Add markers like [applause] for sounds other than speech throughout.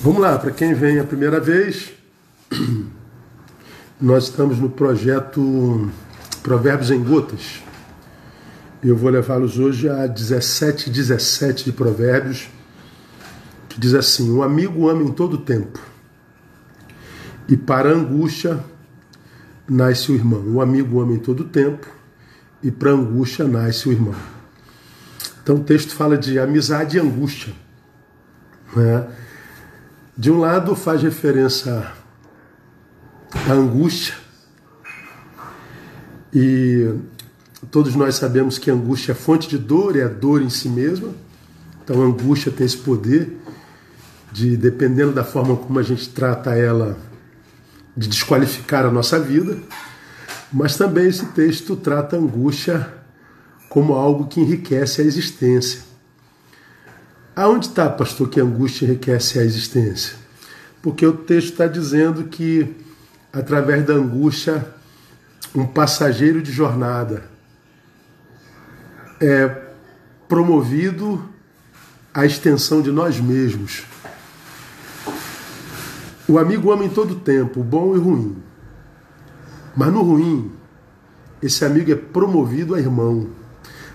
Vamos lá, para quem vem a primeira vez, [clears throat] nós estamos no projeto Provérbios em Gotas. Eu vou levá-los hoje a 17, 17 de Provérbios, que diz assim: O amigo ama em todo tempo, e para a angústia nasce o irmão. O amigo ama em todo tempo, e para a angústia nasce o irmão. Então o texto fala de amizade e angústia. Né? De um lado faz referência à angústia, e todos nós sabemos que a angústia é fonte de dor, é a dor em si mesma. Então a angústia tem esse poder de, dependendo da forma como a gente trata ela, de desqualificar a nossa vida. Mas também esse texto trata a angústia como algo que enriquece a existência. Aonde está, pastor, que a angústia enriquece a existência? Porque o texto está dizendo que, através da angústia, um passageiro de jornada é promovido à extensão de nós mesmos. O amigo ama em todo tempo, bom e ruim. Mas no ruim, esse amigo é promovido a irmão.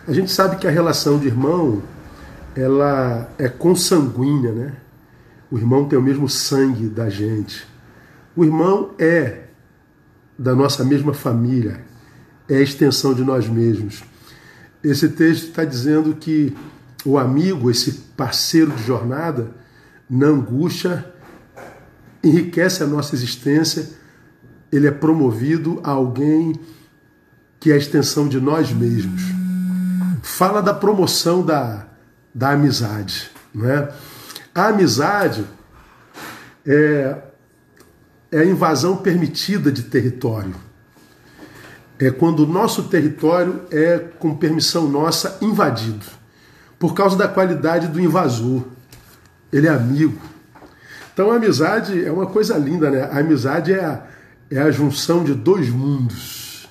A gente sabe que a relação de irmão ela é consanguínea, né? O irmão tem o mesmo sangue da gente. O irmão é da nossa mesma família, é a extensão de nós mesmos. Esse texto está dizendo que o amigo, esse parceiro de jornada, na angústia, enriquece a nossa existência, ele é promovido a alguém que é a extensão de nós mesmos. Fala da promoção da, da amizade. Não é? A amizade é, é a invasão permitida de território. É quando o nosso território é, com permissão nossa, invadido. Por causa da qualidade do invasor. Ele é amigo. Então a amizade é uma coisa linda, né? A amizade é a, é a junção de dois mundos.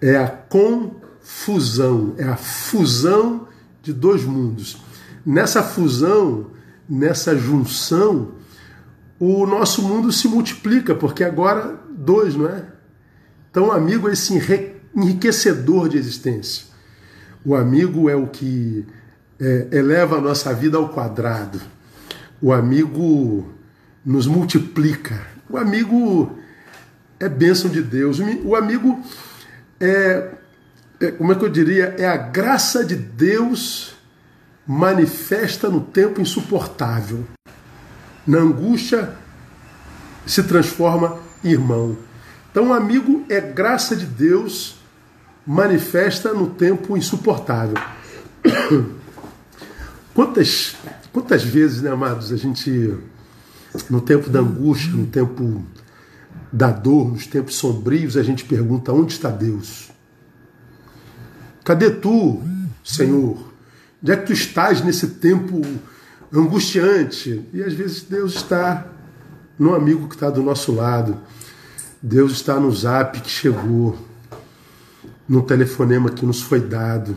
É a confusão, é a fusão de dois mundos. Nessa fusão, nessa junção, o nosso mundo se multiplica, porque agora dois, não é? Então, o amigo é esse enriquecedor de existência. O amigo é o que é, eleva a nossa vida ao quadrado. O amigo nos multiplica. O amigo é bênção de Deus. O amigo é é, como é que eu diria, é a graça de Deus manifesta no tempo insuportável. Na angústia se transforma em irmão. Então, amigo é graça de Deus manifesta no tempo insuportável. [coughs] Quantas, quantas vezes, né, amados, a gente, no tempo da angústia, no tempo da dor, nos tempos sombrios, a gente pergunta: onde está Deus? Cadê tu, Senhor? Onde é que tu estás nesse tempo angustiante? E às vezes Deus está no amigo que está do nosso lado. Deus está no zap que chegou, no telefonema que nos foi dado.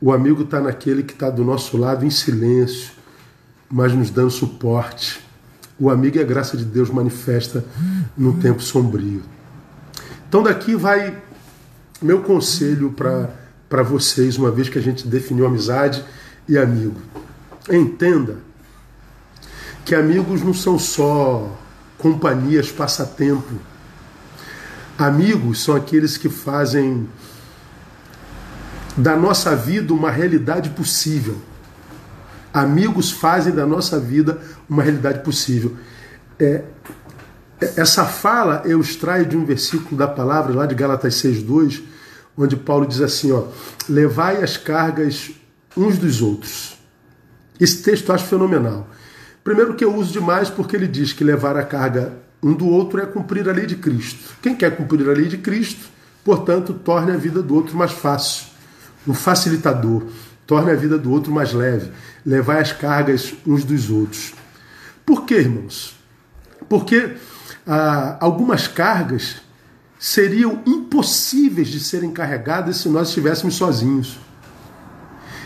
O amigo está naquele que está do nosso lado em silêncio, mas nos dando suporte. O amigo é a graça de Deus manifesta no tempo sombrio. Então daqui vai meu conselho para vocês, uma vez que a gente definiu amizade e amigo. Entenda que amigos não são só companhias, passatempo. Amigos são aqueles que fazem da nossa vida uma realidade possível. Amigos fazem da nossa vida uma realidade possível. É, essa fala eu extraio de um versículo da palavra lá de Gálatas 6,2, onde Paulo diz assim: ó, levai as cargas uns dos outros. Esse texto eu acho fenomenal. Primeiro que eu uso demais porque ele diz que levar a carga um do outro é cumprir a lei de Cristo. Quem quer cumprir a lei de Cristo, portanto, torne a vida do outro mais fácil. Um facilitador. Torne a vida do outro mais leve. Levar as cargas uns dos outros. Por quê, irmãos? Porque ah, algumas cargas seriam impossíveis de serem carregadas se nós estivéssemos sozinhos.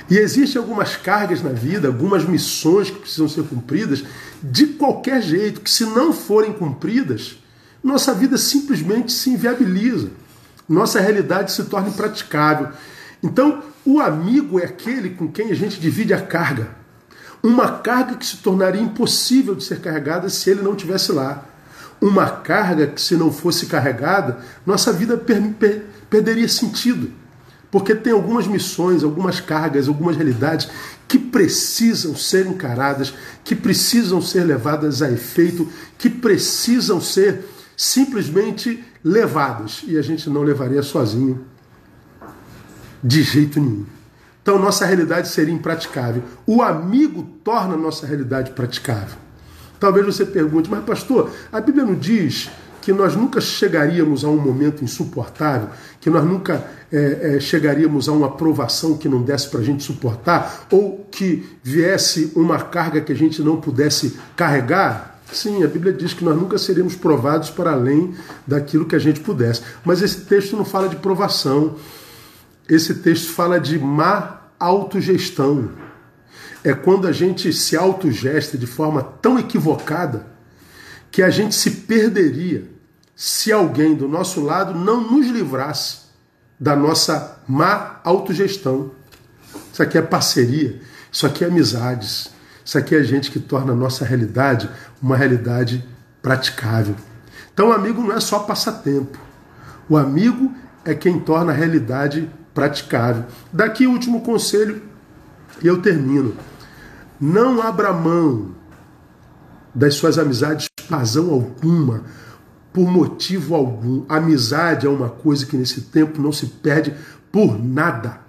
E existem algumas cargas na vida, algumas missões que precisam ser cumpridas de qualquer jeito, que se não forem cumpridas, nossa vida simplesmente se inviabiliza. Nossa realidade se torna impraticável. Então, o amigo é aquele com quem a gente divide a carga. Uma carga que se tornaria impossível de ser carregada se ele não tivesse lá. Uma carga que, se não fosse carregada, nossa vida per per perderia sentido. Porque tem algumas missões, algumas cargas, algumas realidades que precisam ser encaradas, que precisam ser levadas a efeito, que precisam ser simplesmente levadas. E a gente não levaria sozinho de jeito nenhum. Então nossa realidade seria impraticável. O amigo torna nossa realidade praticável. Talvez você pergunte, mas pastor, a Bíblia não diz que nós nunca chegaríamos a um momento insuportável, que nós nunca é, é, chegaríamos a uma provação que não desse para a gente suportar, ou que viesse uma carga que a gente não pudesse carregar? Sim, a Bíblia diz que nós nunca seremos provados para além daquilo que a gente pudesse. Mas esse texto não fala de provação. Esse texto fala de má autogestão. É quando a gente se autogesta de forma tão equivocada que a gente se perderia se alguém do nosso lado não nos livrasse da nossa má autogestão. Isso aqui é parceria, isso aqui é amizades, isso aqui é gente que torna a nossa realidade uma realidade praticável. Então, o amigo não é só passatempo. O amigo é quem torna a realidade praticável. Daqui o último conselho e eu termino. Não abra mão das suas amizades por razão alguma, por motivo algum. Amizade é uma coisa que nesse tempo não se perde por nada.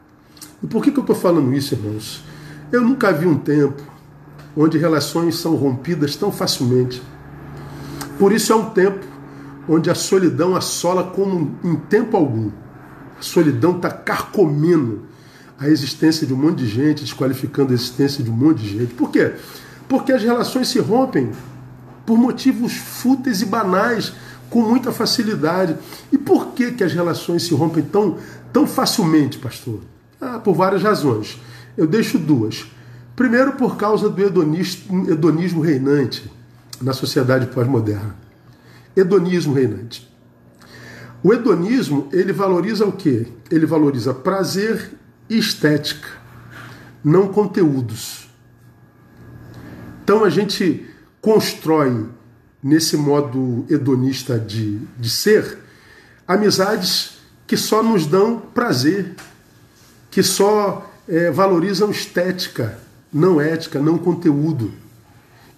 E por que, que eu estou falando isso, irmãos? Eu nunca vi um tempo onde relações são rompidas tão facilmente. Por isso é um tempo onde a solidão assola como em tempo algum. A solidão está carcomendo a existência de um monte de gente, desqualificando a existência de um monte de gente. Por quê? Porque as relações se rompem por motivos fúteis e banais, com muita facilidade. E por que, que as relações se rompem tão, tão facilmente, pastor? Ah, por várias razões. Eu deixo duas. Primeiro, por causa do hedonismo, reinante na sociedade pós-moderna. Hedonismo reinante. O hedonismo, ele valoriza o quê? Ele valoriza prazer estética, não conteúdos. Então a gente constrói nesse modo hedonista de, de ser amizades que só nos dão prazer, que só é, valorizam estética, não ética, não conteúdo.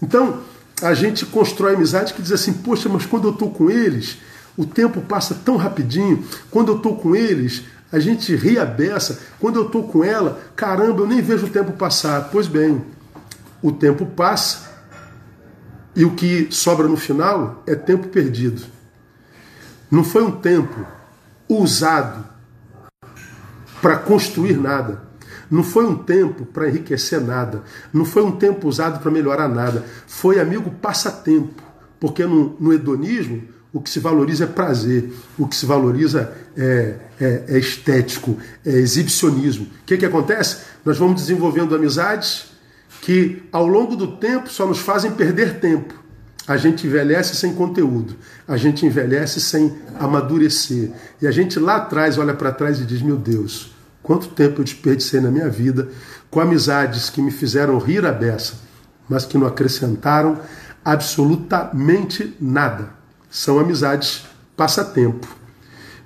Então a gente constrói amizade que diz assim: poxa, mas quando eu estou com eles, o tempo passa tão rapidinho. Quando eu estou com eles, a gente ri a beça. Quando eu estou com ela, caramba, eu nem vejo o tempo passar. Pois bem, o tempo passa e o que sobra no final é tempo perdido. Não foi um tempo usado para construir nada. Não foi um tempo para enriquecer nada. Não foi um tempo usado para melhorar nada. Foi, amigo, passatempo. Porque no, no hedonismo o que se valoriza é prazer, o que se valoriza é, é, é estético, é exibicionismo. O que, que acontece? Nós vamos desenvolvendo amizades que ao longo do tempo só nos fazem perder tempo. A gente envelhece sem conteúdo, a gente envelhece sem amadurecer. E a gente lá atrás olha para trás e diz: Meu Deus, quanto tempo eu desperdicei na minha vida com amizades que me fizeram rir a beça, mas que não acrescentaram absolutamente nada são amizades passatempo.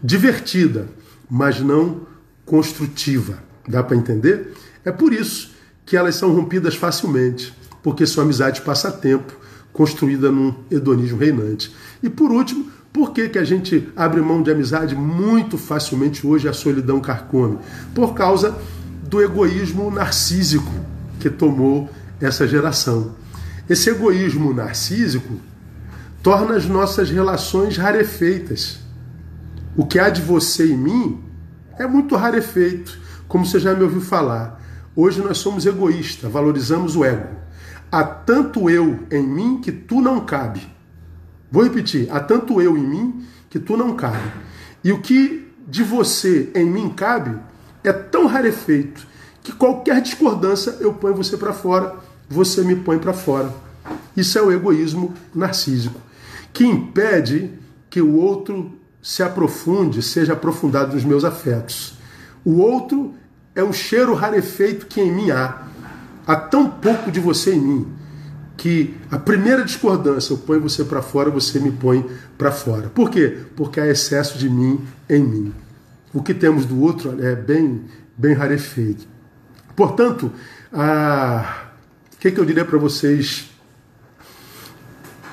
Divertida, mas não construtiva. Dá para entender? É por isso que elas são rompidas facilmente, porque são amizades passatempo, construída num hedonismo reinante. E por último, por que, que a gente abre mão de amizade muito facilmente hoje a solidão carcome? Por causa do egoísmo narcísico que tomou essa geração. Esse egoísmo narcísico torna as nossas relações rarefeitas. O que há de você e mim é muito rarefeito, como você já me ouviu falar. Hoje nós somos egoístas, valorizamos o ego. Há tanto eu em mim que tu não cabe. Vou repetir: há tanto eu em mim que tu não cabe. E o que de você em mim cabe é tão rarefeito que qualquer discordância eu ponho você para fora, você me põe para fora. Isso é o egoísmo narcísico, que impede que o outro se aprofunde, seja aprofundado nos meus afetos. O outro é um cheiro rarefeito que em mim há. Há tão pouco de você em mim que a primeira discordância eu ponho você para fora, você me põe para fora. Por quê? Porque há excesso de mim em mim. O que temos do outro é bem, bem rarefeito. Portanto, a... o que, que eu diria para vocês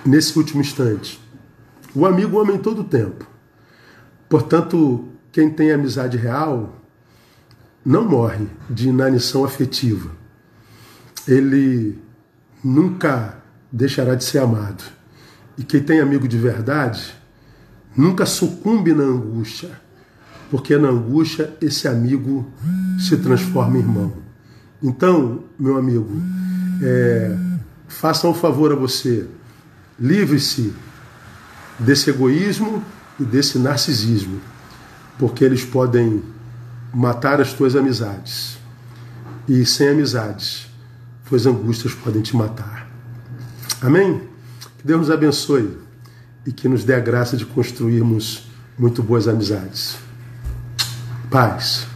nesse último instante? O amigo ama em todo tempo. Portanto, quem tem amizade real não morre de inanição afetiva. Ele nunca deixará de ser amado. E quem tem amigo de verdade nunca sucumbe na angústia, porque na angústia esse amigo se transforma em irmão. Então, meu amigo, é, faça um favor a você, livre-se desse egoísmo e desse narcisismo, porque eles podem matar as tuas amizades. E sem amizades, tuas angústias podem te matar. Amém? Que Deus nos abençoe e que nos dê a graça de construirmos muito boas amizades. Paz.